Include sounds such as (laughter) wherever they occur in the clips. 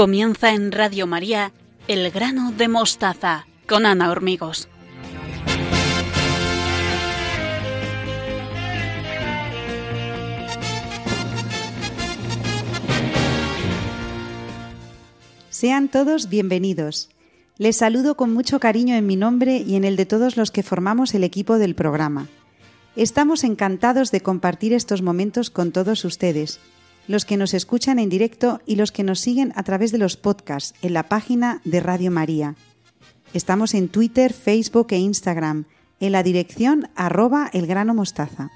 Comienza en Radio María El grano de mostaza con Ana Hormigos. Sean todos bienvenidos. Les saludo con mucho cariño en mi nombre y en el de todos los que formamos el equipo del programa. Estamos encantados de compartir estos momentos con todos ustedes los que nos escuchan en directo y los que nos siguen a través de los podcasts en la página de Radio María. Estamos en Twitter, Facebook e Instagram en la dirección arroba mostaza.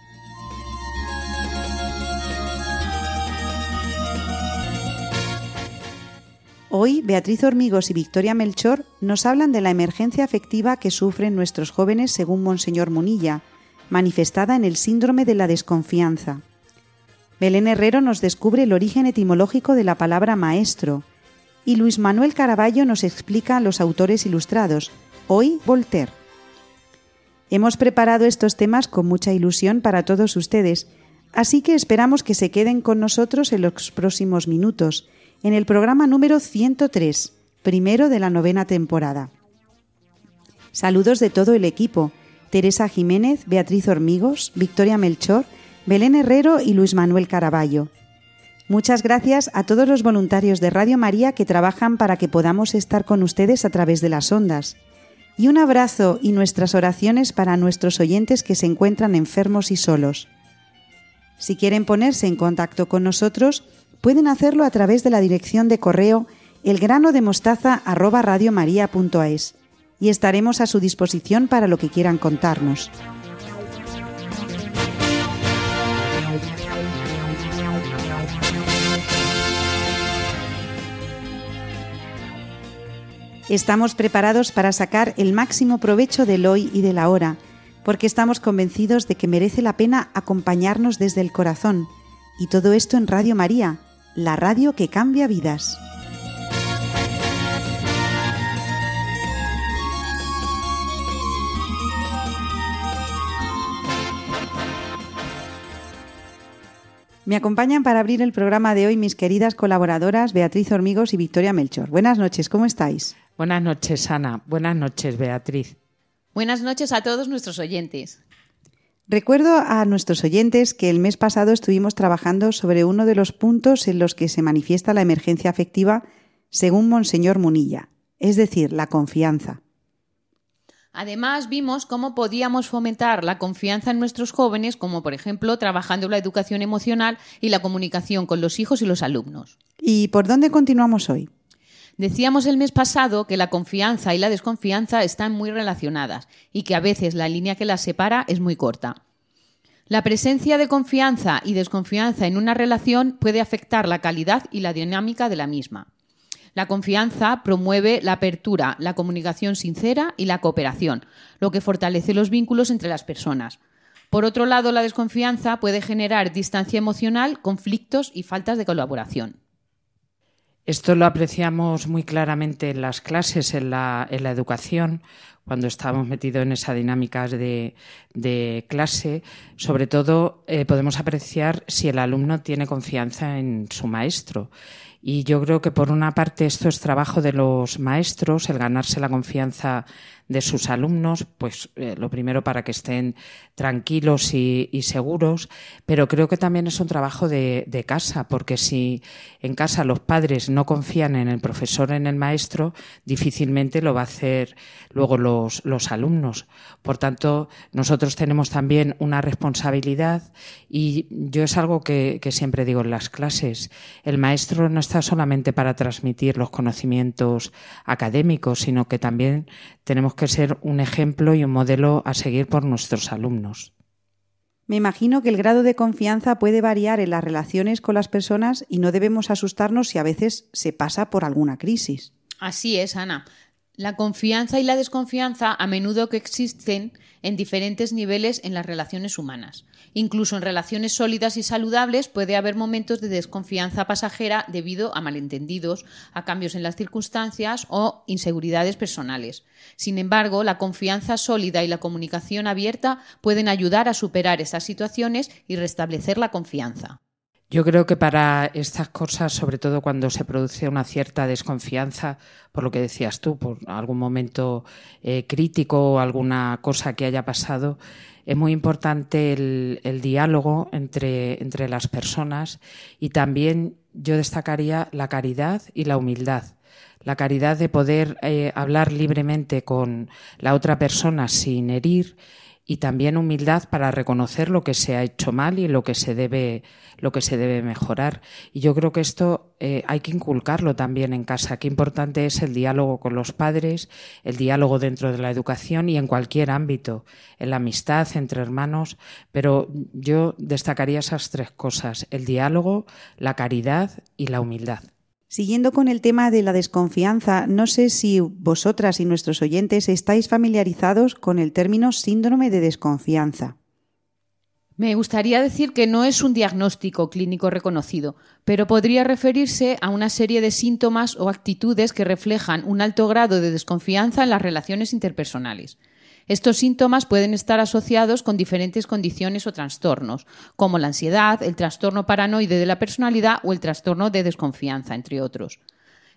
Hoy Beatriz Hormigos y Victoria Melchor nos hablan de la emergencia afectiva que sufren nuestros jóvenes según Monseñor Munilla, manifestada en el síndrome de la desconfianza. Belén Herrero nos descubre el origen etimológico de la palabra maestro y Luis Manuel Caraballo nos explica los autores ilustrados, hoy Voltaire. Hemos preparado estos temas con mucha ilusión para todos ustedes, así que esperamos que se queden con nosotros en los próximos minutos, en el programa número 103, primero de la novena temporada. Saludos de todo el equipo, Teresa Jiménez, Beatriz Hormigos, Victoria Melchor, Belén Herrero y Luis Manuel Caraballo. Muchas gracias a todos los voluntarios de Radio María que trabajan para que podamos estar con ustedes a través de las ondas. Y un abrazo y nuestras oraciones para nuestros oyentes que se encuentran enfermos y solos. Si quieren ponerse en contacto con nosotros, pueden hacerlo a través de la dirección de correo elgranodemostaza@radiomaria.es y estaremos a su disposición para lo que quieran contarnos. Estamos preparados para sacar el máximo provecho del hoy y de la hora, porque estamos convencidos de que merece la pena acompañarnos desde el corazón. Y todo esto en Radio María, la radio que cambia vidas. Me acompañan para abrir el programa de hoy mis queridas colaboradoras Beatriz Hormigos y Victoria Melchor. Buenas noches, ¿cómo estáis? Buenas noches, Ana. Buenas noches, Beatriz. Buenas noches a todos nuestros oyentes. Recuerdo a nuestros oyentes que el mes pasado estuvimos trabajando sobre uno de los puntos en los que se manifiesta la emergencia afectiva según Monseñor Munilla, es decir, la confianza. Además, vimos cómo podíamos fomentar la confianza en nuestros jóvenes, como por ejemplo trabajando la educación emocional y la comunicación con los hijos y los alumnos. ¿Y por dónde continuamos hoy? Decíamos el mes pasado que la confianza y la desconfianza están muy relacionadas y que a veces la línea que las separa es muy corta. La presencia de confianza y desconfianza en una relación puede afectar la calidad y la dinámica de la misma. La confianza promueve la apertura, la comunicación sincera y la cooperación, lo que fortalece los vínculos entre las personas. Por otro lado, la desconfianza puede generar distancia emocional, conflictos y faltas de colaboración. Esto lo apreciamos muy claramente en las clases, en la, educación, cuando estamos metidos en esa dinámica de, clase. Sobre todo, eh, podemos apreciar si el alumno tiene confianza en su maestro. Y yo creo que, por una parte, esto es trabajo de los maestros, el ganarse la confianza de sus alumnos, pues eh, lo primero para que estén tranquilos y, seguros, pero creo que también es un trabajo de, casa, porque si en casa los padres no confían en el profesor, en el maestro, difícilmente lo va a hacer luego los, los alumnos. Por tanto, nosotros tenemos también una responsabilidad y yo es algo que, que siempre digo en las clases. El maestro no está solamente para transmitir los conocimientos académicos, sino que también tenemos que ser un ejemplo y un modelo a seguir por nuestros alumnos. Me imagino que el grado de confianza puede variar en las relaciones con las personas y no debemos asustarnos si a veces se pasa por alguna crisis. Así es, Ana. La confianza y la desconfianza a menudo que existen en diferentes niveles en las relaciones humanas. Incluso en relaciones sólidas y saludables puede haber momentos de desconfianza pasajera debido a malentendidos, a cambios en las circunstancias o inseguridades personales. Sin embargo, la confianza sólida y la comunicación abierta pueden ayudar a superar esas situaciones y restablecer la confianza. Yo creo que para estas cosas, sobre todo cuando se produce una cierta desconfianza, por lo que decías tú, por algún momento eh, crítico o alguna cosa que haya pasado, es muy importante el, diálogo entre, entre las personas y también yo destacaría la caridad y la humildad. La caridad de poder eh, hablar libremente con la otra persona sin herir y también humildad para reconocer lo que se ha hecho mal y lo que se debe lo que se debe mejorar. Y yo creo que esto eh, hay que inculcarlo también en casa. Qué importante es el diálogo con los padres el diálogo dentro de la educación y en cualquier ámbito en la amistad entre hermanos. Pero yo destacaría esas tres cosas el diálogo la caridad y la humildad Siguiendo con el tema de la desconfianza, no sé si vosotras y nuestros oyentes estáis familiarizados con el término síndrome de desconfianza. Me gustaría decir que no es un diagnóstico clínico reconocido, pero podría referirse a una serie de síntomas o actitudes que reflejan un alto grado de desconfianza en las relaciones interpersonales. Estos síntomas pueden estar asociados con diferentes condiciones o trastornos, como la ansiedad, el trastorno paranoide de la personalidad o el trastorno de desconfianza, entre otros.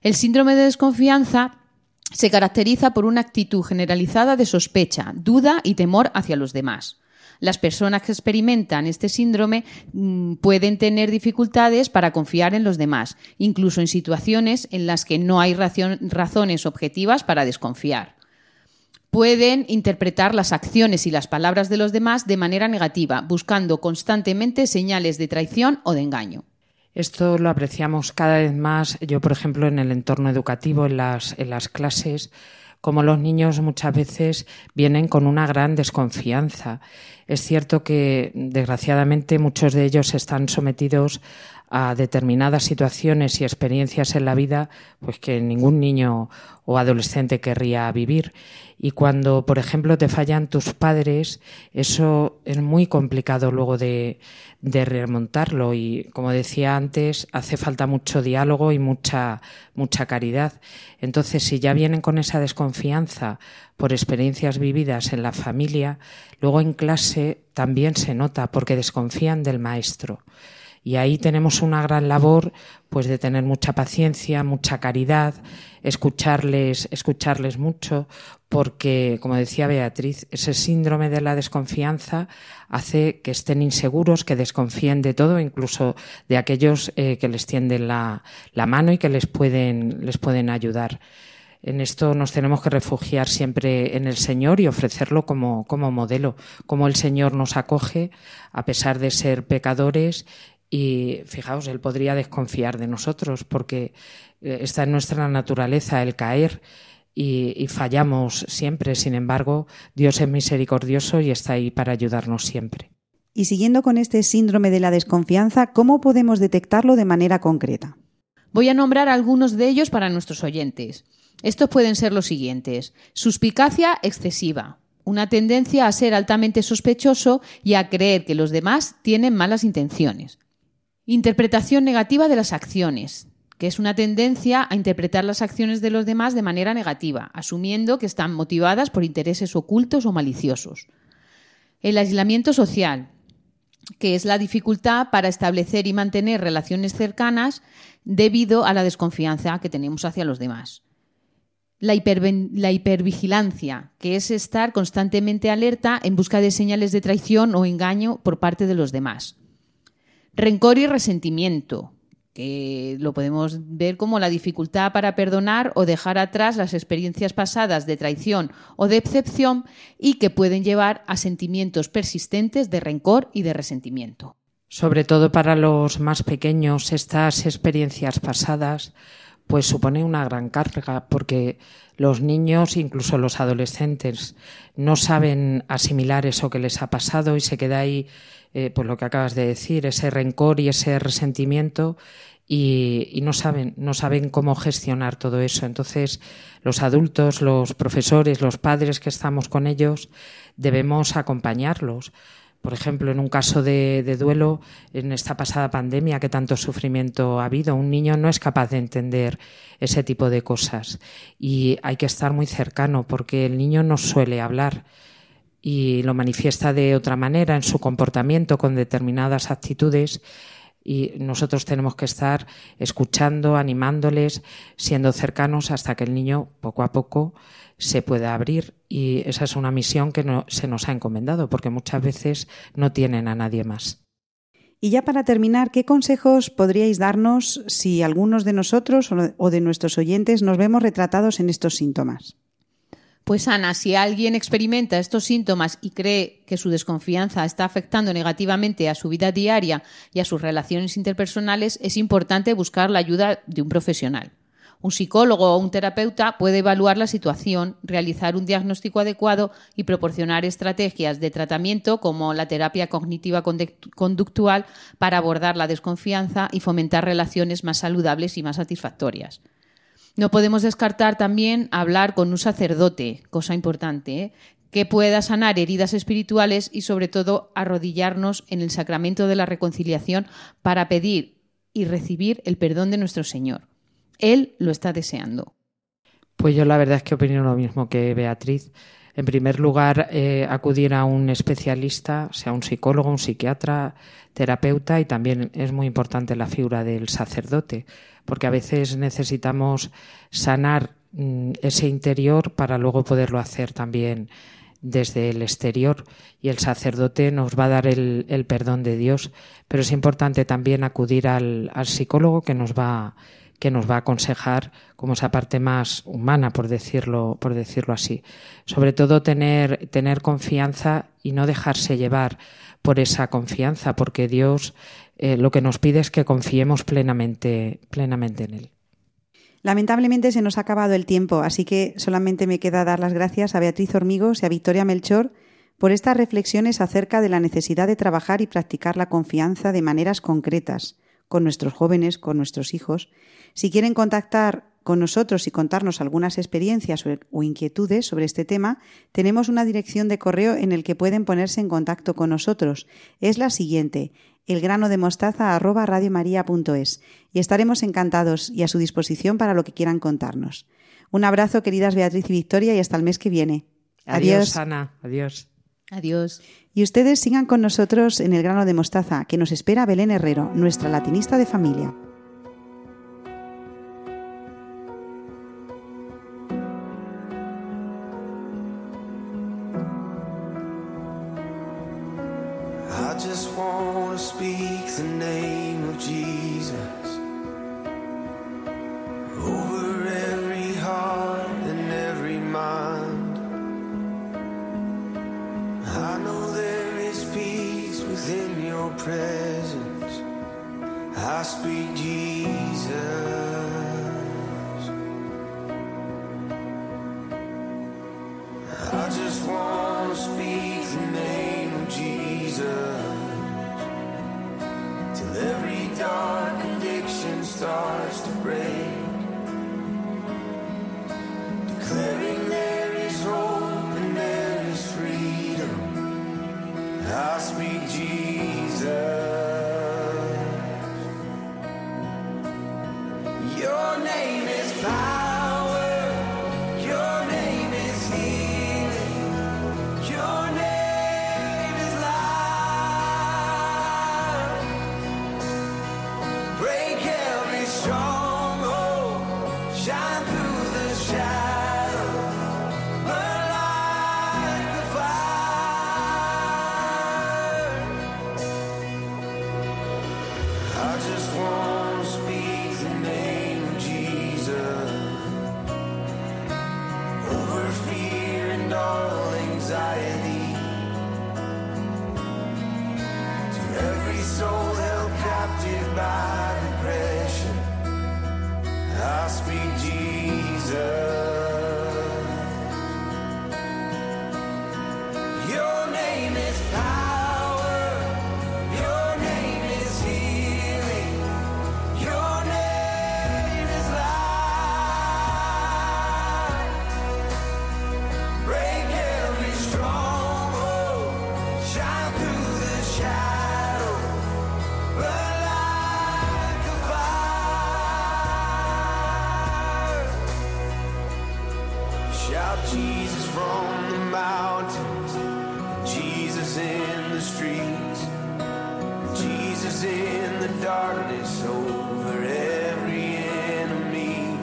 El síndrome de desconfianza se caracteriza por una actitud generalizada de sospecha, duda y temor hacia los demás. Las personas que experimentan este síndrome mm, pueden tener dificultades para confiar en los demás, incluso en situaciones en las que no hay razones objetivas para desconfiar pueden interpretar las acciones y las palabras de los demás de manera negativa, buscando constantemente señales de traición o de engaño. Esto lo apreciamos cada vez más, yo por ejemplo en el entorno educativo, en las, clases, como los niños muchas veces vienen con una gran desconfianza. Es cierto que desgraciadamente muchos de ellos están sometidos a determinadas situaciones y experiencias en la vida pues que ningún niño o adolescente querría vivir. Y cuando por ejemplo te fallan tus padres eso es muy complicado luego de, de remontarlo. Y como decía antes hace falta mucho diálogo y mucha mucha caridad. Entonces si ya vienen con esa desconfianza por experiencias vividas en la familia luego en clase también se nota porque desconfían del maestro y ahí tenemos una gran labor, pues de tener mucha paciencia, mucha caridad, escucharles, escucharles mucho, porque, como decía Beatriz, ese síndrome de la desconfianza hace que estén inseguros, que desconfíen de todo, incluso de aquellos eh, que les tienden la, la mano y que les pueden, les pueden ayudar. En esto nos tenemos que refugiar siempre en el Señor y ofrecerlo como, como modelo, como el Señor nos acoge a pesar de ser pecadores y fijaos, él podría desconfiar de nosotros porque eh, está en nuestra naturaleza el caer y, fallamos siempre. Sin embargo, Dios es misericordioso y está ahí para ayudarnos siempre. Y siguiendo con este síndrome de la desconfianza, ¿cómo podemos detectarlo de manera concreta? Voy a nombrar algunos de ellos para nuestros oyentes. Estos pueden ser los siguientes. Suspicacia excesiva. Una tendencia a ser altamente sospechoso y a creer que los demás tienen malas intenciones. Interpretación negativa de las acciones, que es una tendencia a interpretar las acciones de los demás de manera negativa, asumiendo que están motivadas por intereses ocultos o maliciosos. El aislamiento social, que es la dificultad para establecer y mantener relaciones cercanas debido a la desconfianza que tenemos hacia los demás. La, la, hipervigilancia, que es estar constantemente alerta en busca de señales de traición o engaño por parte de los demás. Rencor y resentimiento, que lo podemos ver como la dificultad para perdonar o dejar atrás las experiencias pasadas de traición o de excepción y que pueden llevar a sentimientos persistentes de rencor y de resentimiento. Sobre todo para los más pequeños, estas experiencias pasadas pues supone una gran carga porque los niños, incluso los adolescentes, no saben asimilar eso que les ha pasado y se queda ahí eh, pues lo que acabas de decir, ese rencor y ese resentimiento y, no saben, no saben cómo gestionar todo eso. Entonces, los adultos, los profesores, los padres que estamos con ellos, debemos acompañarlos. Por ejemplo, en un caso de, de, duelo, en esta pasada pandemia que tanto sufrimiento ha habido, un niño no es capaz de entender ese tipo de cosas y hay que estar muy cercano porque el niño no suele hablar y lo manifiesta de otra manera en su comportamiento con determinadas actitudes y nosotros tenemos que estar escuchando, animándoles, siendo cercanos hasta que el niño poco a poco se pueda abrir y esa es una misión que no, se nos ha encomendado porque muchas veces no tienen a nadie más. Y ya para terminar, ¿qué consejos podríais darnos si algunos de nosotros o de nuestros oyentes nos vemos retratados en estos síntomas? Pues Ana, si alguien experimenta estos síntomas y cree que su desconfianza está afectando negativamente a su vida diaria y a sus relaciones interpersonales, es importante buscar la ayuda de un profesional. Un psicólogo o un terapeuta puede evaluar la situación, realizar un diagnóstico adecuado y proporcionar estrategias de tratamiento como la terapia cognitiva conductual para abordar la desconfianza y fomentar relaciones más saludables y más satisfactorias. No podemos descartar también hablar con un sacerdote, cosa importante, ¿eh? que pueda sanar heridas espirituales y sobre todo arrodillarnos en el sacramento de la reconciliación para pedir y recibir el perdón de nuestro Señor. Él lo está deseando. Pues yo la verdad es que opino lo mismo que Beatriz. En primer lugar, eh, acudir a un especialista, sea un psicólogo, un psiquiatra, terapeuta y también es muy importante la figura del sacerdote porque a veces necesitamos sanar mm, ese interior para luego poderlo hacer también desde el exterior. Y el sacerdote nos va a dar el, perdón de Dios, pero es importante también acudir al, psicólogo que nos va que nos va a aconsejar como esa parte más humana, por decirlo, por decirlo así. Sobre todo tener, tener confianza y no dejarse llevar por esa confianza, porque Dios eh, lo que nos pide es que confiemos plenamente, plenamente en Él. Lamentablemente se nos ha acabado el tiempo, así que solamente me queda dar las gracias a Beatriz Hormigos y a Victoria Melchor por estas reflexiones acerca de la necesidad de trabajar y practicar la confianza de maneras concretas con nuestros jóvenes, con nuestros hijos. Si quieren contactar con nosotros y contarnos algunas experiencias o inquietudes sobre este tema, tenemos una dirección de correo en el que pueden ponerse en contacto con nosotros. Es la siguiente, elgranodemostaza@radiomaria.es y estaremos encantados y a su disposición para lo que quieran contarnos. Un abrazo, queridas Beatriz y Victoria, y hasta el mes que viene. Adiós, Ana. Adiós. Adiós. Y ustedes sigan con nosotros en el grano de mostaza, que nos espera Belén Herrero, nuestra latinista de familia. till every dark addiction starts to break. In the streets, Jesus in the darkness over every enemy,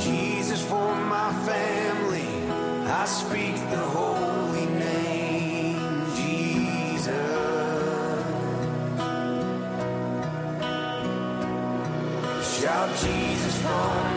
Jesus for my family, I speak the holy name, Jesus. Shout Jesus from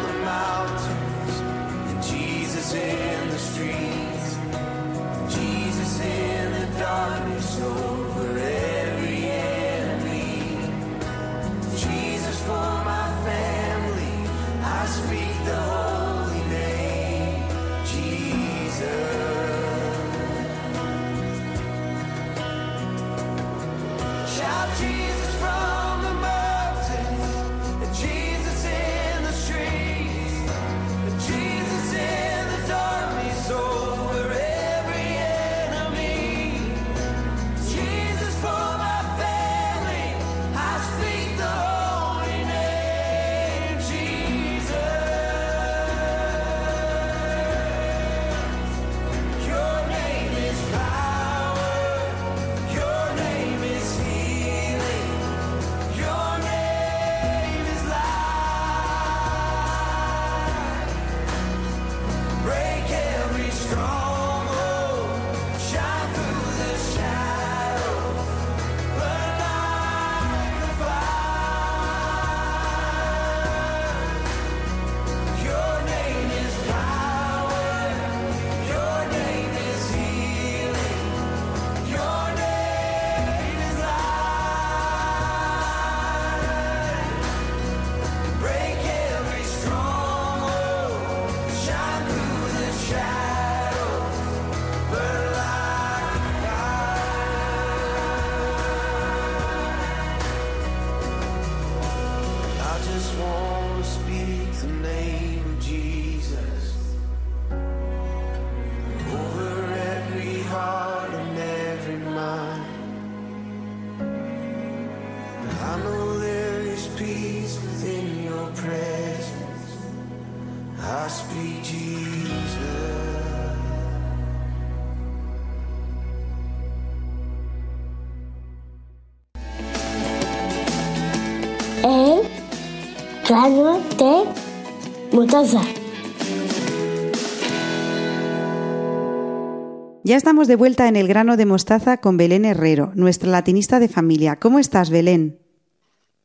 grano de mostaza. Ya estamos de vuelta en el grano de mostaza con Belén Herrero, nuestra latinista de familia. ¿Cómo estás, Belén?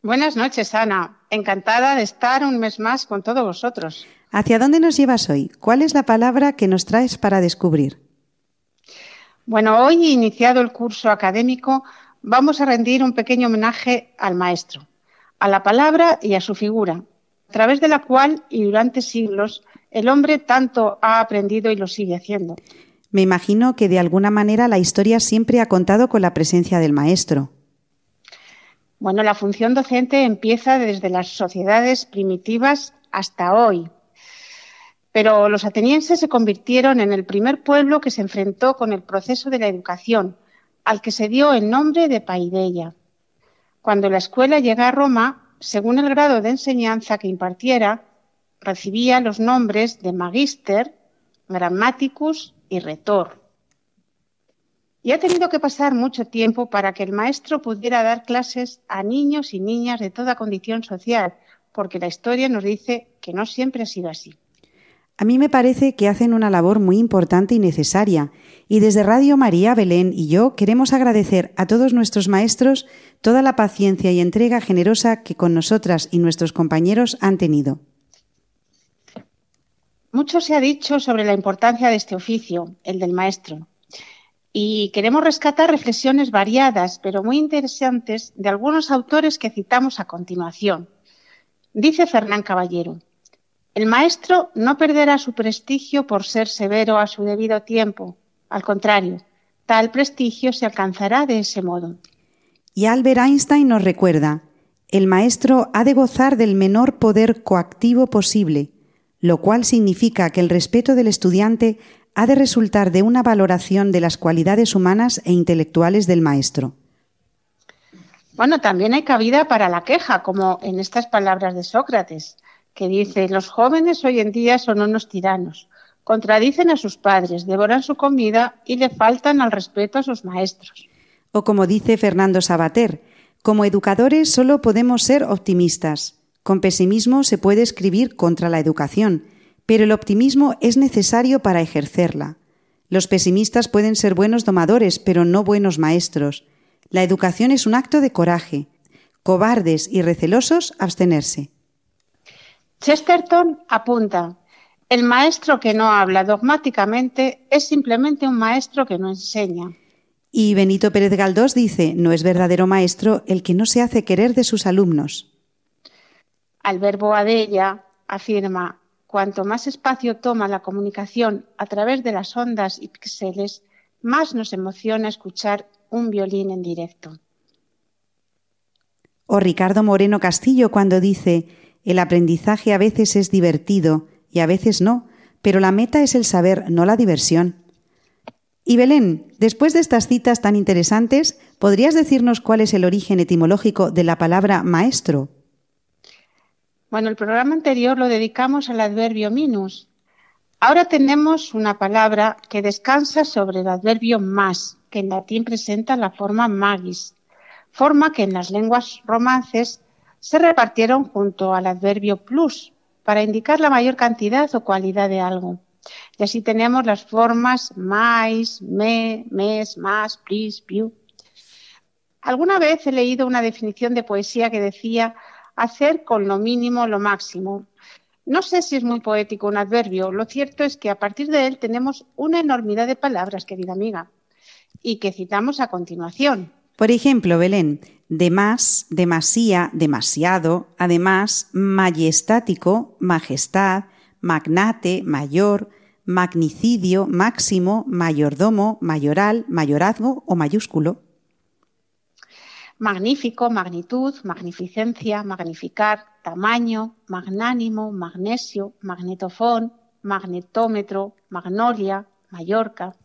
Buenas noches, Ana. Encantada de estar un mes más con todos vosotros. ¿Hacia dónde nos llevas hoy? ¿Cuál es la palabra que nos traes para descubrir? Bueno, hoy, iniciado el curso académico, vamos a rendir un pequeño homenaje al maestro, a la palabra y a su figura, a través de la cual y durante siglos el hombre tanto ha aprendido y lo sigue haciendo. Me imagino que de alguna manera la historia siempre ha contado con la presencia del maestro. Bueno, la función docente empieza desde las sociedades primitivas hasta hoy. Pero los atenienses se convirtieron en el primer pueblo que se enfrentó con el proceso de la educación, al que se dio el nombre de Paideia. Cuando la escuela llega a Roma, según el grado de enseñanza que impartiera, recibía los nombres de magister, grammaticus y retor. Y ha tenido que pasar mucho tiempo para que el maestro pudiera dar clases a niños y niñas de toda condición social, porque la historia nos dice que no siempre ha sido así. A mí me parece que hacen una labor muy importante y necesaria, y desde Radio María Belén y yo queremos agradecer a todos nuestros maestros toda la paciencia y entrega generosa que con nosotras y nuestros compañeros han tenido. Mucho se ha dicho sobre la importancia de este oficio, el del maestro, y queremos rescatar reflexiones variadas, pero muy interesantes, de algunos autores que citamos a continuación. Dice Fernán Caballero, el maestro no perderá su prestigio por ser severo a su debido tiempo. Al contrario, tal prestigio se alcanzará de ese modo. Y Albert Einstein nos recuerda, el maestro ha de gozar del menor poder coactivo posible, lo cual significa que el respeto del estudiante ha de resultar de una valoración de las cualidades humanas e intelectuales del maestro. Bueno, también hay cabida para la queja, como en estas palabras de Sócrates, que dice, los jóvenes hoy en día son unos tiranos, contradicen a sus padres, devoran su comida y le faltan al respeto a sus maestros. O como dice Fernando Sabater, Como educadores solo podemos ser optimistas. Con pesimismo se puede escribir contra la educación, pero el optimismo es necesario para ejercerla. Los pesimistas pueden ser buenos domadores, pero no buenos maestros. La educación es un acto de coraje. Cobardes y recelosos, abstenerse. Chesterton apunta, el maestro que no habla dogmáticamente es simplemente un maestro que no enseña. Y Benito Pérez Galdós dice, no es verdadero maestro el que no se hace querer de sus alumnos. Alberto Adella afirma, cuanto más espacio toma la comunicación a través de las ondas y píxeles, más nos emociona escuchar un violín en directo. O Ricardo Moreno Castillo cuando dice, el aprendizaje a veces es divertido y a veces no, pero la meta es el saber, no la diversión. Y Belén, después de estas citas tan interesantes, ¿podrías decirnos cuál es el origen etimológico de la palabra maestro? Bueno, el programa anterior lo dedicamos al adverbio minus. Ahora tenemos una palabra que descansa sobre el adverbio más, que en latín presenta la forma magis, forma que en las lenguas romances se repartieron junto al adverbio plus para indicar la mayor cantidad o cualidad de algo. Y así tenemos las formas mais, me, mes, más, plis, piu. Alguna vez he leído una definición de poesía que decía hacer con lo mínimo lo máximo. No sé si es muy poético un adverbio, lo cierto es que a partir de él tenemos una enormidad de palabras, querida amiga, y que citamos a continuación. Por ejemplo, Belén, de más, demasía, demasiado, además, majestático, majestad, magnate, mayor, magnicidio, máximo, mayordomo, mayoral, mayorazgo o mayúsculo. Magnífico, magnitud, magnificencia, magnificar, tamaño, magnánimo, magnesio, magnetofón, magnetómetro, magnolia, Mallorca.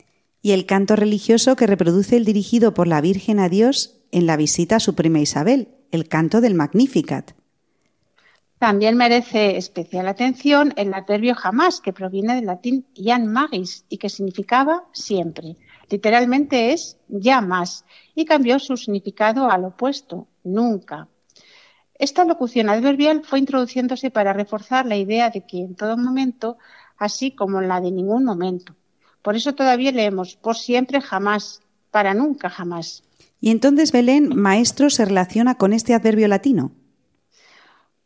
Y el canto religioso que reproduce el dirigido por la Virgen a Dios en la visita a su prima Isabel, el canto del Magnificat. También merece especial atención el adverbio jamás, que proviene del latín ian magis y que significaba siempre. Literalmente es ya más y cambió su significado al opuesto, nunca. Esta locución adverbial fue introduciéndose para reforzar la idea de que en todo momento, así como la de ningún momento. Por eso todavía leemos por siempre jamás, para nunca jamás. Y entonces, Belén, maestro se relaciona con este adverbio latino.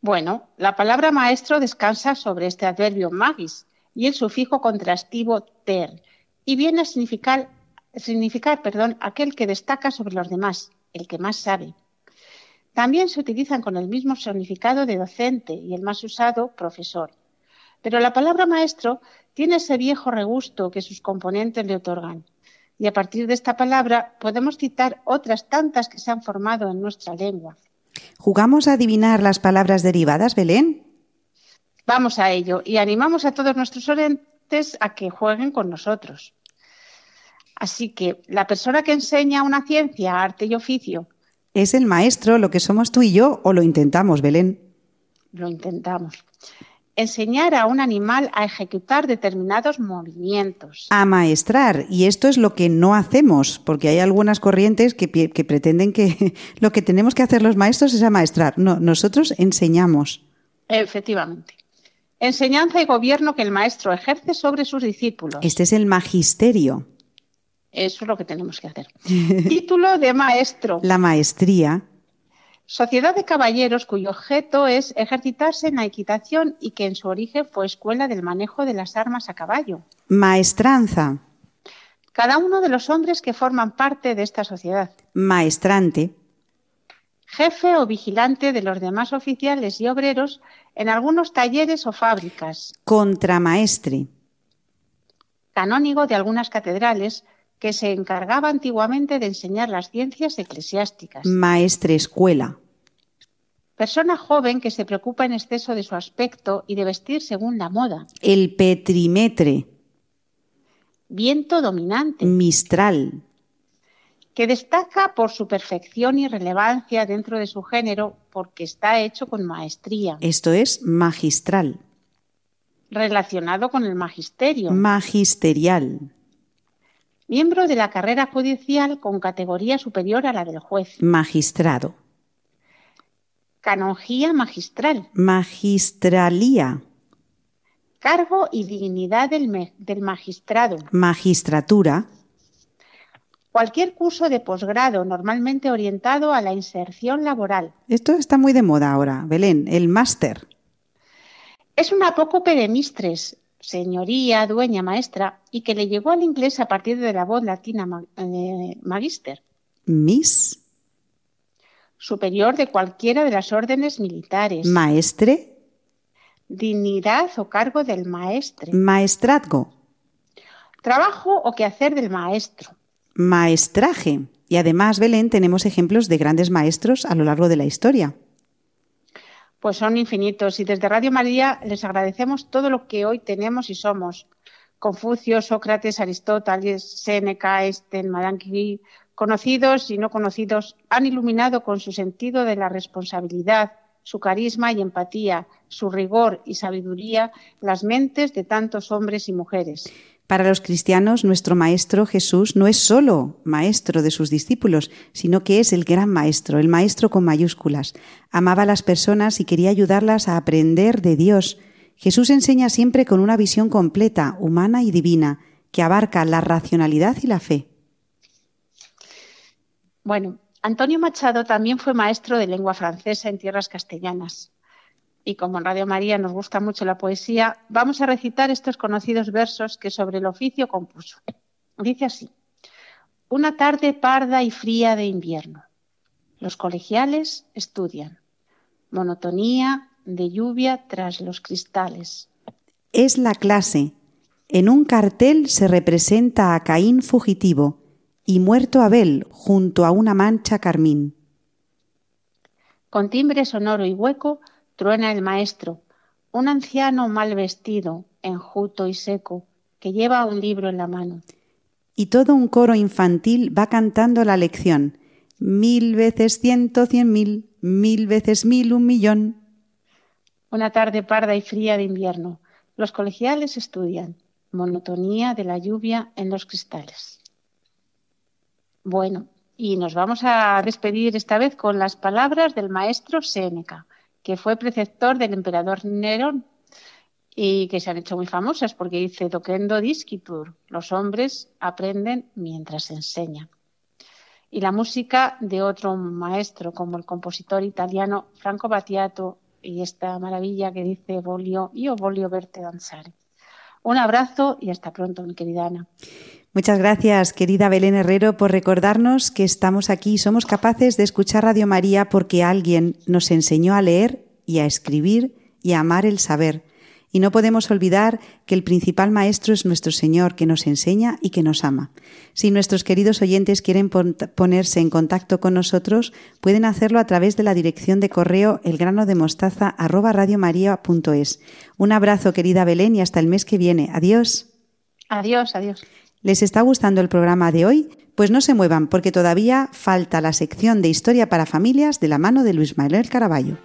Bueno, la palabra maestro descansa sobre este adverbio magis y el sufijo contrastivo ter, y viene a significar, significar perdón, aquel que destaca sobre los demás, el que más sabe. También se utilizan con el mismo significado de docente y el más usado, profesor. Pero la palabra maestro tiene ese viejo regusto que sus componentes le otorgan. Y a partir de esta palabra podemos citar otras tantas que se han formado en nuestra lengua. ¿Jugamos a adivinar las palabras derivadas, Belén? Vamos a ello y animamos a todos nuestros oyentes a que jueguen con nosotros. Así que la persona que enseña una ciencia, arte y oficio, Es el maestro lo que somos tú y yo, o lo intentamos, Belén. lo intentamos. Enseñar a un animal a ejecutar determinados movimientos. Amaestrar, y esto es lo que no hacemos, porque hay algunas corrientes que, que pretenden que (laughs) lo que tenemos que hacer los maestros es amaestrar. No, nosotros enseñamos. Efectivamente. Enseñanza y gobierno que el maestro ejerce sobre sus discípulos. Este es el magisterio, Eso es lo que tenemos que hacer. (laughs) Título de maestro. la maestría, Sociedad de caballeros cuyo objeto es ejercitarse en la equitación y que en su origen fue escuela del manejo de las armas a caballo. maestranza, Cada uno de los hombres que forman parte de esta sociedad. maestrante, Jefe o vigilante de los demás oficiales y obreros en algunos talleres o fábricas. contramaestre, Canónigo de algunas catedrales que se encargaba antiguamente de enseñar las ciencias eclesiásticas. maestrescuela, Persona joven que se preocupa en exceso de su aspecto y de vestir según la moda. el petrimetre, Viento dominante. mistral, que destaca por su perfección y relevancia dentro de su género porque está hecho con maestría, esto es magistral, relacionado con el magisterio, magisterial, miembro de la carrera judicial con categoría superior a la del juez, magistrado, Canonjía magistral. Magistralía. Cargo y dignidad del, del magistrado. Magistratura. Cualquier curso de posgrado normalmente orientado a la inserción laboral. Esto está muy de moda ahora, Belén, el máster. Es una apócope de mistres, señoría, dueña, maestra, y que le llegó al inglés a partir de la voz latina ma- eh, magister, Miss, superior de cualquiera de las órdenes militares, maestre, dignidad o cargo del maestre, maestrazgo, trabajo o quehacer del maestro. maestraje. Y además, Belén, tenemos ejemplos de grandes maestros a lo largo de la historia. Pues son infinitos y desde Radio María les agradecemos todo lo que hoy tenemos y somos. Confucio, Sócrates, Aristóteles, Séneca, Einstein, Madame Curie, conocidos y no conocidos, han iluminado con su sentido de la responsabilidad, su carisma y empatía, su rigor y sabiduría las mentes de tantos hombres y mujeres. Para los cristianos, nuestro Maestro Jesús no es solo maestro de sus discípulos, sino que es el gran maestro, el maestro con mayúsculas. Amaba a las personas y quería ayudarlas a aprender de Dios. Jesús enseña siempre con una visión completa, humana y divina, que abarca la racionalidad y la fe. Bueno, Antonio Machado también fue maestro de lengua francesa en tierras castellanas. Y como en Radio María nos gusta mucho la poesía, vamos a recitar estos conocidos versos que sobre el oficio compuso. Dice así: Una tarde parda y fría de invierno. Los colegiales estudian. Monotonía de lluvia tras los cristales. Es la clase. En un cartel se representa a Caín fugitivo y muerto Abel junto a una mancha carmín. Con timbre sonoro y hueco truena el maestro, un anciano mal vestido, enjuto y seco, que lleva un libro en la mano. Y todo un coro infantil va cantando la lección. Mil veces ciento, cien mil, mil veces mil, un millón. Una tarde parda y fría de invierno. Los colegiales estudian. Monotonía de la lluvia en los cristales. Bueno, y nos vamos a despedir esta vez con las palabras del maestro Séneca, que fue preceptor del emperador Nerón y que se han hecho muy famosas porque dice Docendo discitur, los hombres aprenden mientras enseñan. Y la música de otro maestro como el compositor italiano Franco Battiato y esta maravilla que dice Voglio, io voglio verte danzare. Un abrazo y hasta pronto, mi querida Ana. Muchas gracias, querida Belén Herrero, por recordarnos que estamos aquí y somos capaces de escuchar Radio María porque alguien nos enseñó a leer y a escribir y a amar el saber. Y no podemos olvidar que el principal maestro es nuestro Señor, que nos enseña y que nos ama. Si nuestros queridos oyentes quieren pon ponerse en contacto con nosotros, pueden hacerlo a través de la dirección de correo elgranodemostaza@radiomaria.es. Un abrazo, querida Belén, y hasta el mes que viene. Adiós. Adiós, adiós. ¿Les está gustando el programa de hoy? Pues no se muevan, porque todavía falta la sección de Historia para Familias de la mano de Luis Manuel Caraballo.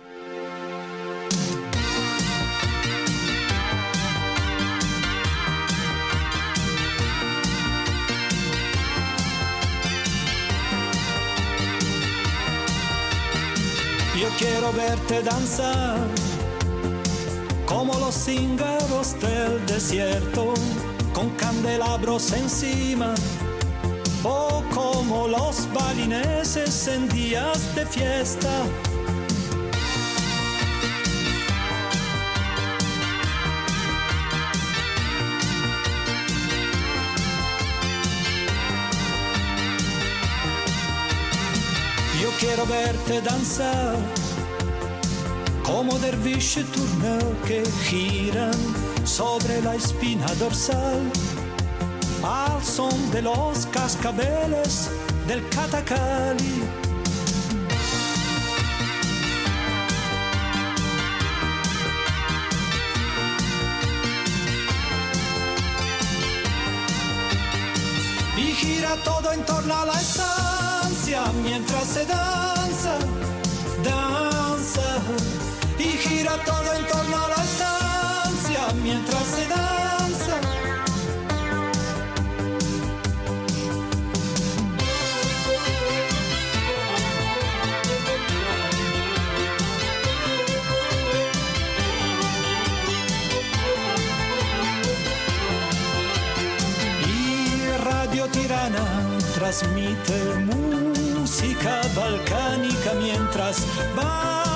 Yo quiero verte danzar como los cíngaros del desierto con candelabros encima o como los balineses en días de fiesta. Yo quiero verte danzar como derviche turneo que giran sobre la espina dorsal al son de los cascabeles del catacali. Y gira todo en torno a la estancia mientras se danza, danza. Y gira todo en torno a la estancia mientras se danza. Y Radio Tirana transmite música balcánica mientras va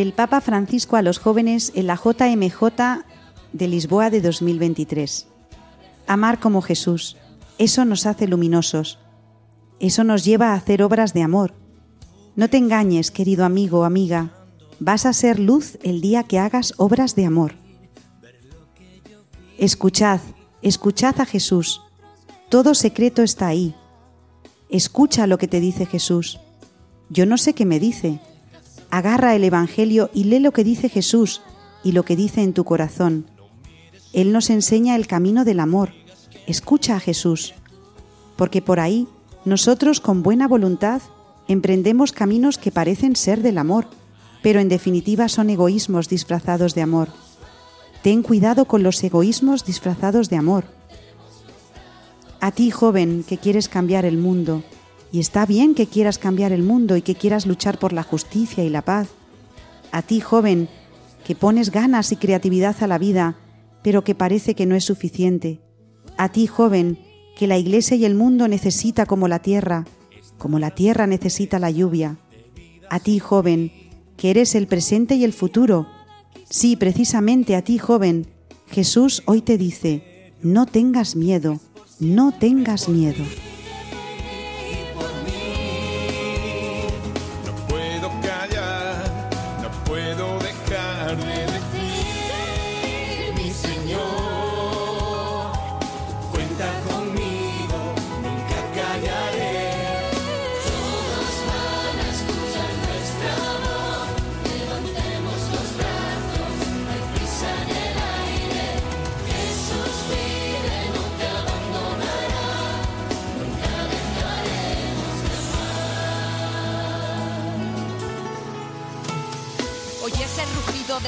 Del Papa Francisco a los jóvenes en la JMJ de Lisboa de 2023. Amar como Jesús, eso nos hace luminosos. Eso nos lleva a hacer obras de amor. No te engañes, querido amigo o amiga. Vas a ser luz el día que hagas obras de amor. Escuchad, escuchad a Jesús. Todo secreto está ahí. Escucha lo que te dice Jesús. Yo no sé qué me dice. Agarra el Evangelio y lee lo que dice Jesús y lo que dice en tu corazón. Él nos enseña el camino del amor. Escucha a Jesús. Porque por ahí nosotros con buena voluntad emprendemos caminos que parecen ser del amor, pero en definitiva son egoísmos disfrazados de amor. Ten cuidado con los egoísmos disfrazados de amor. A ti, joven, que quieres cambiar el mundo, y está bien que quieras cambiar el mundo y que quieras luchar por la justicia y la paz. A ti, joven, que pones ganas y creatividad a la vida, pero que parece que no es suficiente. A ti, joven, que la iglesia y el mundo necesita como la tierra, como la tierra necesita la lluvia. A ti, joven, que eres el presente y el futuro. Sí, precisamente a ti, joven, Jesús hoy te dice, no tengas miedo, no tengas miedo.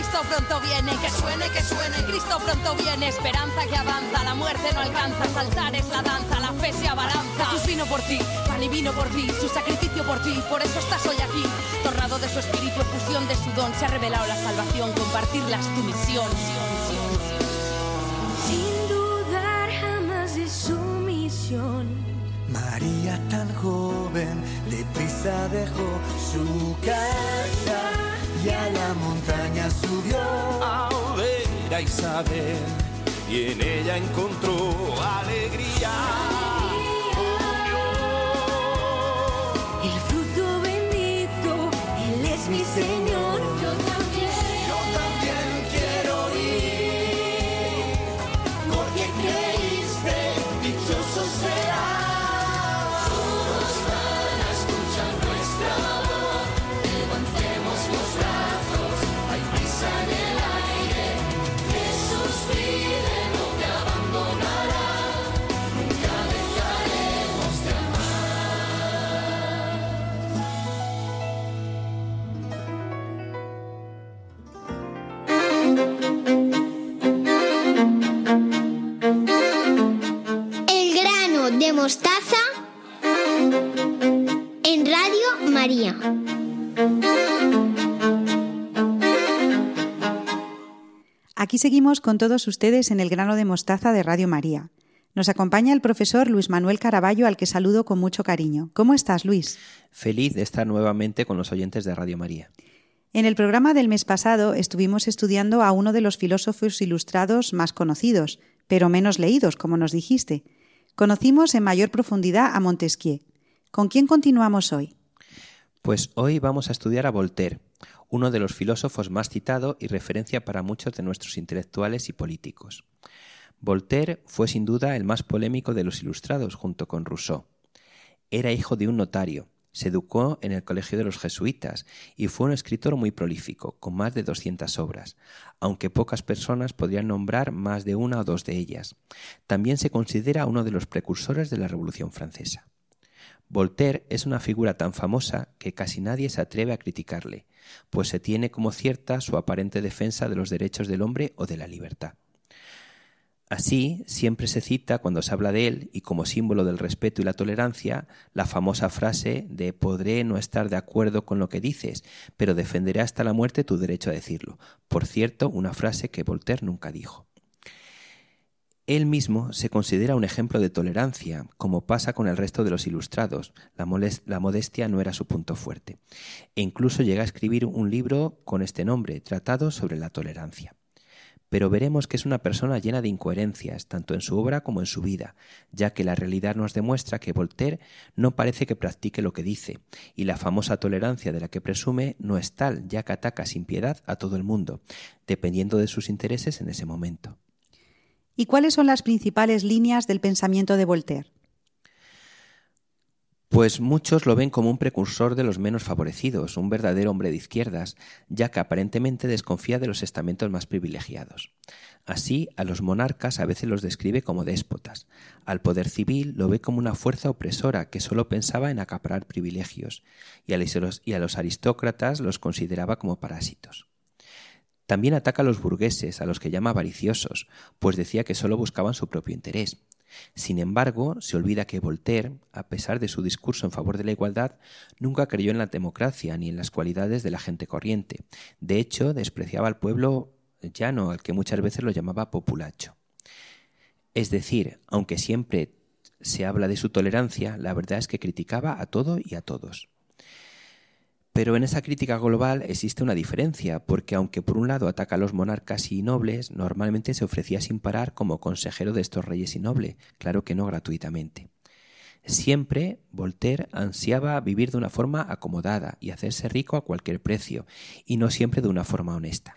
Cristo pronto viene, que suene, que suene, Cristo pronto viene, esperanza que avanza, la muerte no alcanza, saltar es la danza, la fe se abalanza. Jesús vino por ti, pan y vino por ti, su sacrificio por ti, por eso estás hoy aquí. Tornado de su espíritu, fusión de su don, se ha revelado la salvación, compartirla es tu misión. Sin dudar jamás de su misión. María tan joven, deprisa dejó su casa y a la montaña subió a ver a Isabel y en ella encontró alegría. El fruto bendito, Él es mi Señor. María. Aquí seguimos con todos ustedes en el grano de mostaza de Radio María. Nos acompaña el profesor Luis Manuel Caraballo, al que saludo con mucho cariño. ¿Cómo estás, Luis? Feliz de estar nuevamente con los oyentes de Radio María. En el programa del mes pasado estuvimos estudiando a uno de los filósofos ilustrados más conocidos, pero menos leídos, como nos dijiste. Conocimos en mayor profundidad a Montesquieu. ¿Con quién continuamos hoy? Pues hoy vamos a estudiar a Voltaire, uno de los filósofos más citado y referencia para muchos de nuestros intelectuales y políticos. Voltaire fue sin duda el más polémico de los ilustrados junto con Rousseau. Era hijo de un notario, se educó en el Colegio de los Jesuitas y fue un escritor muy prolífico, con más de 200 obras, aunque pocas personas podrían nombrar más de una o dos de ellas. También se considera uno de los precursores de la Revolución Francesa. Voltaire es una figura tan famosa que casi nadie se atreve a criticarle, pues se tiene como cierta su aparente defensa de los derechos del hombre o de la libertad. Así, siempre se cita cuando se habla de él y como símbolo del respeto y la tolerancia, la famosa frase de podré no estar de acuerdo con lo que dices, pero defenderé hasta la muerte tu derecho a decirlo. Por cierto, una frase que Voltaire nunca dijo. Él mismo se considera un ejemplo de tolerancia, como pasa con el resto de los ilustrados. La, la, modestia no era su punto fuerte. E incluso llega a escribir un libro con este nombre, Tratado sobre la Tolerancia. Pero veremos que es una persona llena de incoherencias, tanto en su obra como en su vida, ya que la realidad nos demuestra que Voltaire no parece que practique lo que dice, y la famosa tolerancia de la que presume no es tal, ya que ataca sin piedad a todo el mundo, dependiendo de sus intereses en ese momento. ¿Y cuáles son las principales líneas del pensamiento de Voltaire? Pues muchos lo ven como un precursor de los menos favorecidos, un verdadero hombre de izquierdas, ya que aparentemente desconfía de los estamentos más privilegiados. Así, a los monarcas a veces los describe como déspotas, al poder civil lo ve como una fuerza opresora que solo pensaba en acaparar privilegios, y a los, y a los aristócratas los consideraba como parásitos. También ataca a los burgueses, a los que llama avariciosos, pues decía que solo buscaban su propio interés. Sin embargo, se olvida que Voltaire, a pesar de su discurso en favor de la igualdad, nunca creyó en la democracia ni en las cualidades de la gente corriente. De hecho, despreciaba al pueblo llano, al que muchas veces lo llamaba populacho. Es decir, aunque siempre se habla de su tolerancia, la verdad es que criticaba a todo y a todos. Pero en esa crítica global existe una diferencia, porque aunque por un lado ataca a los monarcas y nobles, normalmente se ofrecía sin parar como consejero de estos reyes y nobles, claro que no gratuitamente. Siempre Voltaire ansiaba vivir de una forma acomodada y hacerse rico a cualquier precio, y no siempre de una forma honesta.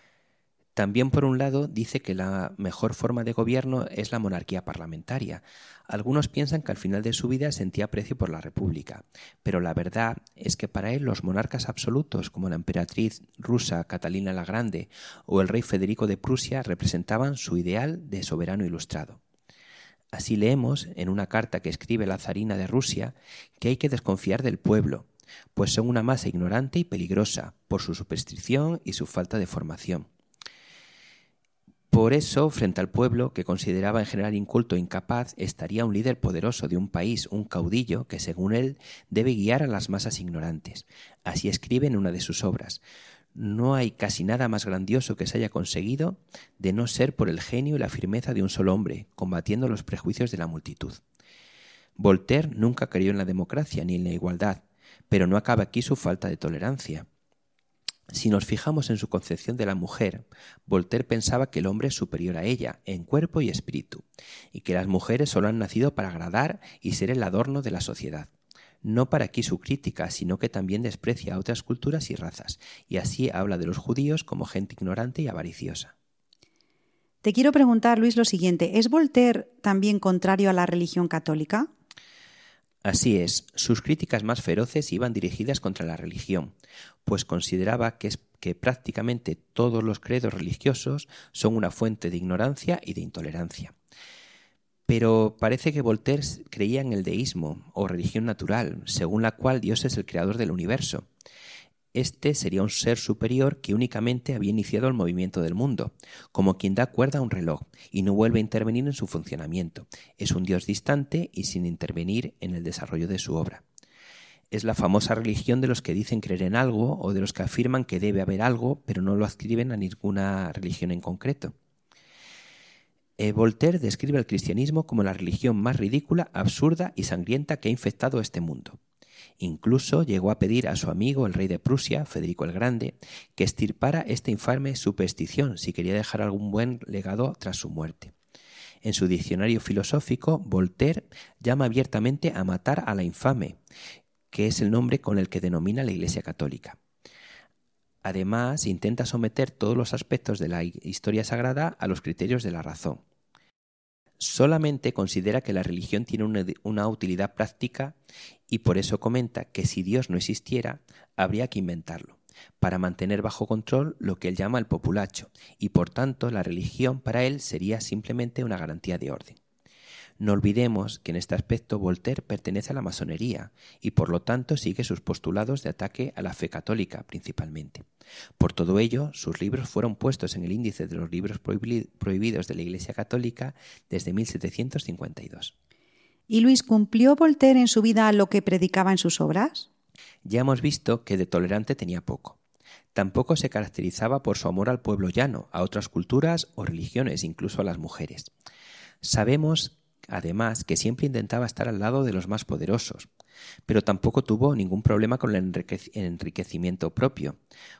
También, por un lado, dice que la mejor forma de gobierno es la monarquía parlamentaria. Algunos piensan que al final de su vida sentía aprecio por la República, pero la verdad es que para él los monarcas absolutos, como la emperatriz rusa Catalina la Grande o el rey Federico de Prusia, representaban su ideal de soberano ilustrado. Así leemos en una carta que escribe la zarina de Rusia que hay que desconfiar del pueblo, pues son una masa ignorante y peligrosa por su superstición y su falta de formación. Por eso, frente al pueblo, que consideraba en general inculto e incapaz, estaría un líder poderoso de un país, un caudillo, que según él debe guiar a las masas ignorantes. Así escribe en una de sus obras. No hay casi nada más grandioso que se haya conseguido de no ser por el genio y la firmeza de un solo hombre, combatiendo los prejuicios de la multitud. Voltaire nunca creyó en la democracia ni en la igualdad, pero no acaba aquí su falta de tolerancia. Si nos fijamos en su concepción de la mujer, Voltaire pensaba que el hombre es superior a ella en cuerpo y espíritu, y que las mujeres solo han nacido para agradar y ser el adorno de la sociedad. No para aquí su crítica, sino que también desprecia a otras culturas y razas, y así habla de los judíos como gente ignorante y avariciosa. Te quiero preguntar, Luis, lo siguiente. ¿Es Voltaire también contrario a la religión católica? Así es, sus críticas más feroces iban dirigidas contra la religión, pues consideraba que, prácticamente todos los credos religiosos son una fuente de ignorancia y de intolerancia. Pero parece que Voltaire creía en el deísmo o religión natural, según la cual Dios es el creador del universo. Este sería un ser superior que únicamente había iniciado el movimiento del mundo, como quien da cuerda a un reloj y no vuelve a intervenir en su funcionamiento. Es un Dios distante y sin intervenir en el desarrollo de su obra. Es la famosa religión de los que dicen creer en algo o de los que afirman que debe haber algo, pero no lo adscriben a ninguna religión en concreto. Eh, Voltaire describe al cristianismo como la religión más ridícula, absurda y sangrienta que ha infectado este mundo. Incluso llegó a pedir a su amigo el rey de Prusia, Federico el Grande, que estirpara esta infame superstición si quería dejar algún buen legado tras su muerte. En su diccionario filosófico, Voltaire llama abiertamente a matar a la infame, que es el nombre con el que denomina la Iglesia Católica. Además, intenta someter todos los aspectos de la historia sagrada a los criterios de la razón. Solamente considera que la religión tiene una, utilidad práctica y por eso comenta que si Dios no existiera, habría que inventarlo, para mantener bajo control lo que él llama el populacho, y por tanto la religión para él sería simplemente una garantía de orden. No olvidemos que en este aspecto Voltaire pertenece a la masonería y por lo tanto sigue sus postulados de ataque a la fe católica principalmente. Por todo ello, sus libros fueron puestos en el índice de los libros prohibidos de la Iglesia Católica desde 1752. ¿Y Luis cumplió Voltaire en su vida lo que predicaba en sus obras? Ya hemos visto que de tolerante tenía poco. Tampoco se caracterizaba por su amor al pueblo llano, a otras culturas o religiones, incluso a las mujeres. Sabemos además que siempre intentaba estar al lado de los más poderosos, pero tampoco tuvo ningún problema con el enriquecimiento propio,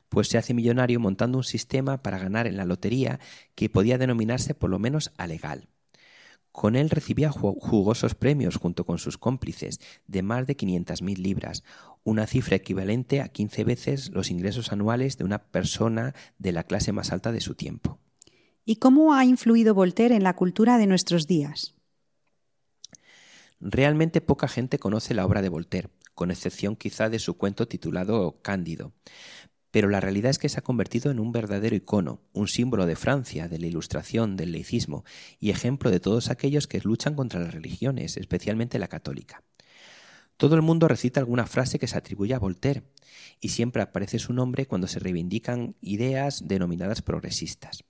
pues se hace millonario montando un sistema para ganar en la lotería que podía denominarse por lo menos alegal. Con él recibía jugosos premios junto con sus cómplices de más de 500.000 libras, una cifra equivalente a 15 veces los ingresos anuales de una persona de la clase más alta de su tiempo. ¿Y cómo ha influido Voltaire en la cultura de nuestros días? Realmente poca gente conoce la obra de Voltaire, con excepción quizá de su cuento titulado Cándido. Pero la realidad es que se ha convertido en un verdadero icono, un símbolo de Francia, de la ilustración, del laicismo y ejemplo de todos aquellos que luchan contra las religiones, especialmente la católica. Todo el mundo recita alguna frase que se atribuye a Voltaire, y siempre aparece su nombre cuando se reivindican ideas denominadas progresistas.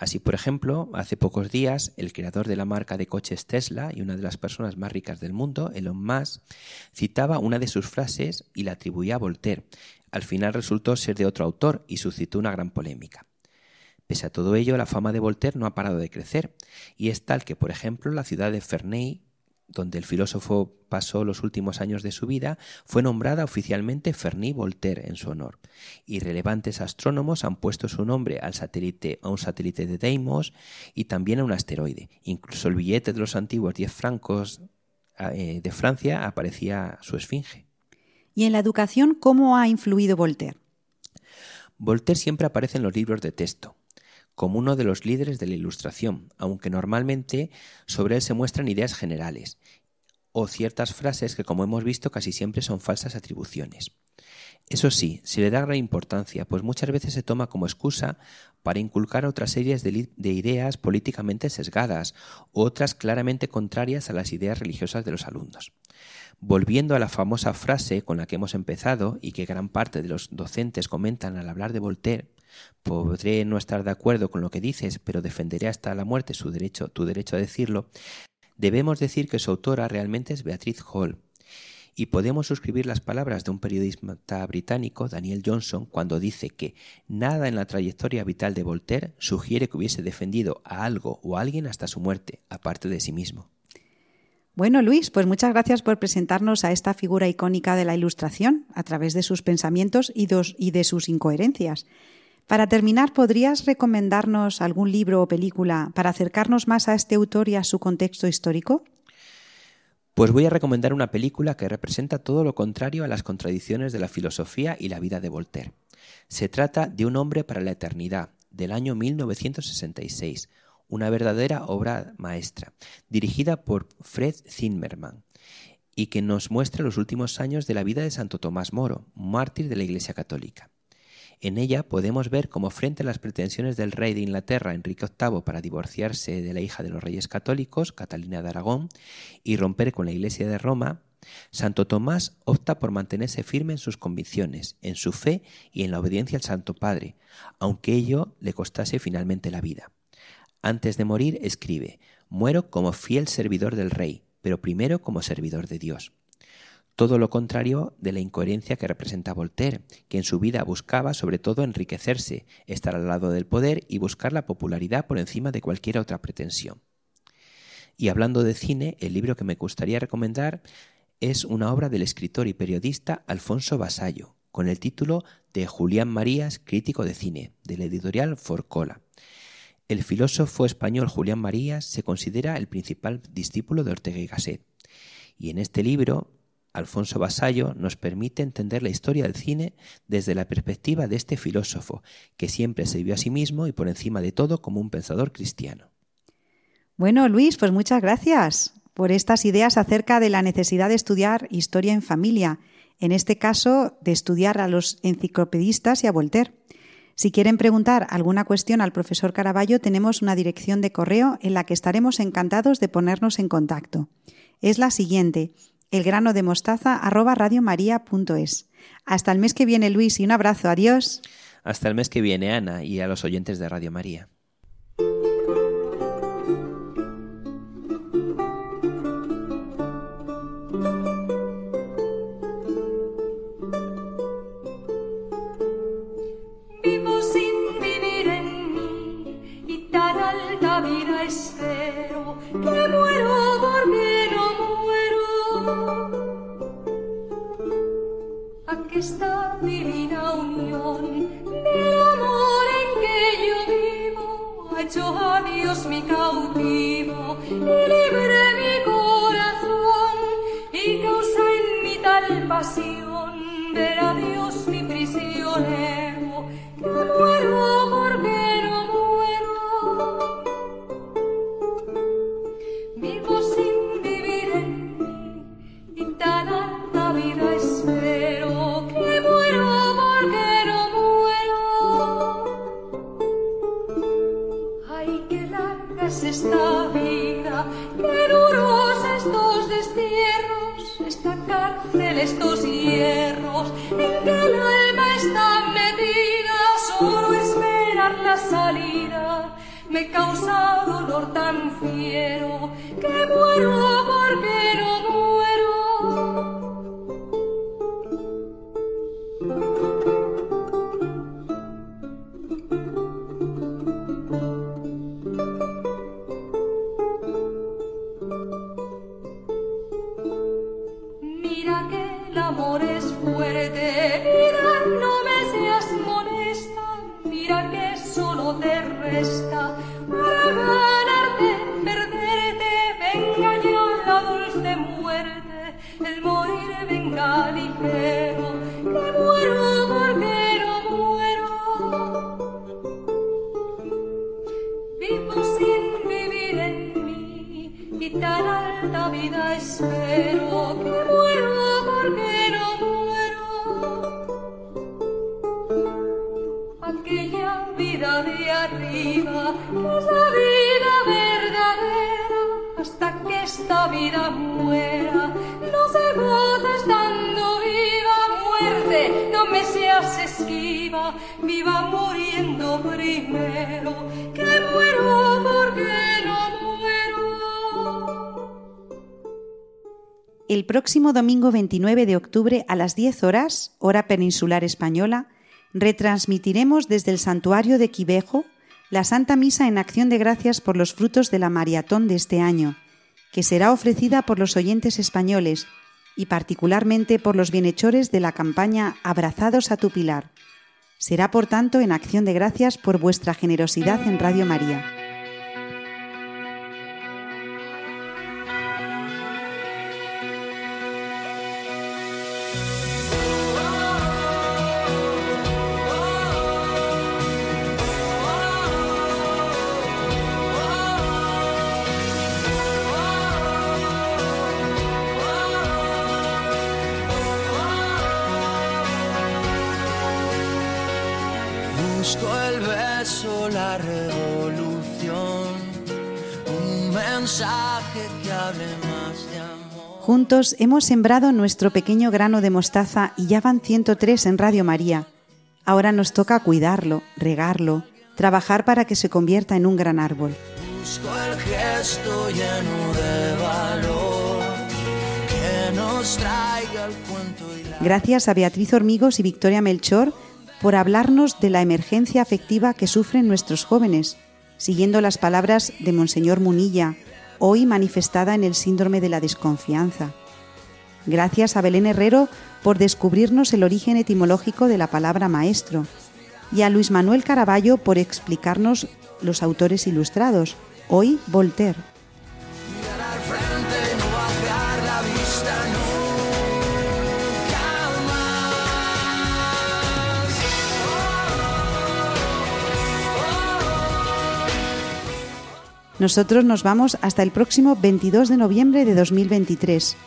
Así, por ejemplo, hace pocos días, el creador de la marca de coches Tesla y una de las personas más ricas del mundo, Elon Musk, citaba una de sus frases y la atribuía a Voltaire. Al final resultó ser de otro autor y suscitó una gran polémica. Pese a todo ello, la fama de Voltaire no ha parado de crecer, y es tal que, por ejemplo, la ciudad de Ferney donde el filósofo pasó los últimos años de su vida, fue nombrada oficialmente Fernie Voltaire en su honor. Y relevantes astrónomos han puesto su nombre al satélite, a un satélite de Deimos y también a un asteroide. Incluso el billete de los antiguos 10 francos eh, de Francia aparecía su esfinge. ¿Y en la educación cómo ha influido Voltaire? Voltaire siempre aparece en los libros de texto, como uno de los líderes de la Ilustración, aunque normalmente sobre él se muestran ideas generales. O ciertas frases que, como hemos visto, casi siempre son falsas atribuciones. Eso sí, se le da gran importancia, pues muchas veces se toma como excusa para inculcar otras series de, de, ideas políticamente sesgadas u otras claramente contrarias a las ideas religiosas de los alumnos. Volviendo a la famosa frase con la que hemos empezado y que gran parte de los docentes comentan al hablar de Voltaire, podré no estar de acuerdo con lo que dices, pero defenderé hasta la muerte su derecho, tu derecho a decirlo, debemos decir que su autora realmente es Beatriz Hall, y podemos suscribir las palabras de un periodista británico, Daniel Johnson, cuando dice que nada en la trayectoria vital de Voltaire sugiere que hubiese defendido a algo o a alguien hasta su muerte, aparte de sí mismo. Bueno, Luis, pues muchas gracias por presentarnos a esta figura icónica de la Ilustración a través de sus pensamientos y, y de sus incoherencias. Para terminar, ¿podrías recomendarnos algún libro o película para acercarnos más a este autor y a su contexto histórico? Pues voy a recomendar una película que representa todo lo contrario a las contradicciones de la filosofía y la vida de Voltaire. Se trata de Un hombre para la eternidad, del año 1966, una verdadera obra maestra, dirigida por Fred Zimmerman, y que nos muestra los últimos años de la vida de Santo Tomás Moro, mártir de la Iglesia Católica. En ella podemos ver cómo frente a las pretensiones del rey de Inglaterra, Enrique VIII, para divorciarse de la hija de los reyes católicos, Catalina de Aragón, y romper con la Iglesia de Roma, Santo Tomás opta por mantenerse firme en sus convicciones, en su fe y en la obediencia al Santo Padre, aunque ello le costase finalmente la vida. Antes de morir escribe, muero como fiel servidor del rey, pero primero como servidor de Dios todo lo contrario de la incoherencia que representa Voltaire, que en su vida buscaba sobre todo enriquecerse, estar al lado del poder y buscar la popularidad por encima de cualquier otra pretensión. Y hablando de cine, el libro que me gustaría recomendar es una obra del escritor y periodista Alfonso Basallo, con el título de Julián Marías, crítico de cine, de la editorial Forcola. El filósofo español Julián Marías se considera el principal discípulo de Ortega y Gasset. Y en este libro Alfonso Basallo nos permite entender la historia del cine desde la perspectiva de este filósofo, que siempre se vio a sí mismo y por encima de todo como un pensador cristiano. Bueno, Luis, pues muchas gracias por estas ideas acerca de la necesidad de estudiar historia en familia, en este caso de estudiar a los enciclopedistas y a Voltaire. Si quieren preguntar alguna cuestión al profesor Caraballo, tenemos una dirección de correo en la que estaremos encantados de ponernos en contacto. Es la siguiente, grano de mostaza arroba. Hasta el mes que viene, Luis, y un abrazo. Adiós. Hasta el mes que viene, Ana, y a los oyentes de Radio María. A Dios mi cautivo y libre mi corazón y causa en mi tal pasión El próximo domingo 29 de octubre a las 10 horas, hora peninsular española, retransmitiremos desde el santuario de Quivejo la Santa Misa en acción de gracias por los frutos de la maratón de este año, que será ofrecida por los oyentes españoles y particularmente por los bienhechores de la campaña Abrazados a tu Pilar. Será, por tanto, en acción de gracias por vuestra generosidad en Radio María. Juntos hemos sembrado nuestro pequeño grano de mostaza y ya van 103 en Radio María. Ahora nos toca cuidarlo, regarlo, trabajar para que se convierta en un gran árbol. Busco el gesto lleno de valor que nos traiga el cuento y la Gracias a Beatriz Hormigos y Victoria Melchor por hablarnos de la emergencia afectiva que sufren nuestros jóvenes, siguiendo las palabras de Monseñor Munilla, hoy manifestada en el síndrome de la desconfianza. Gracias a Belén Herrero por descubrirnos el origen etimológico de la palabra maestro. Y a Luis Manuel Caraballo por explicarnos los autores ilustrados, hoy Voltaire. Nosotros nos vamos hasta el próximo 22 de noviembre de 2023,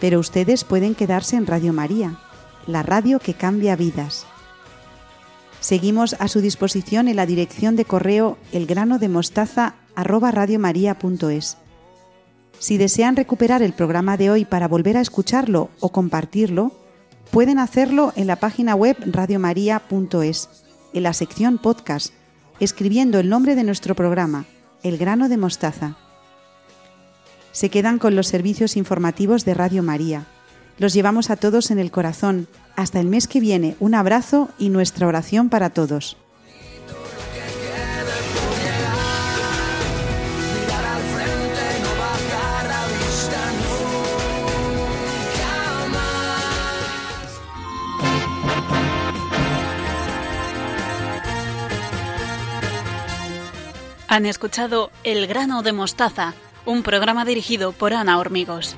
pero ustedes pueden quedarse en Radio María, la radio que cambia vidas. Seguimos a su disposición en la dirección de correo elgranodemostaza@radiomaria.es. Si desean recuperar el programa de hoy para volver a escucharlo o compartirlo, pueden hacerlo en la página web radiomaria.es, en la sección podcast, escribiendo el nombre de nuestro programa, El grano de mostaza. Se quedan con los servicios informativos de Radio María. Los llevamos a todos en el corazón. Hasta el mes que viene, un abrazo y nuestra oración para todos. Han escuchado El grano de mostaza, un programa dirigido por Ana Hormigos.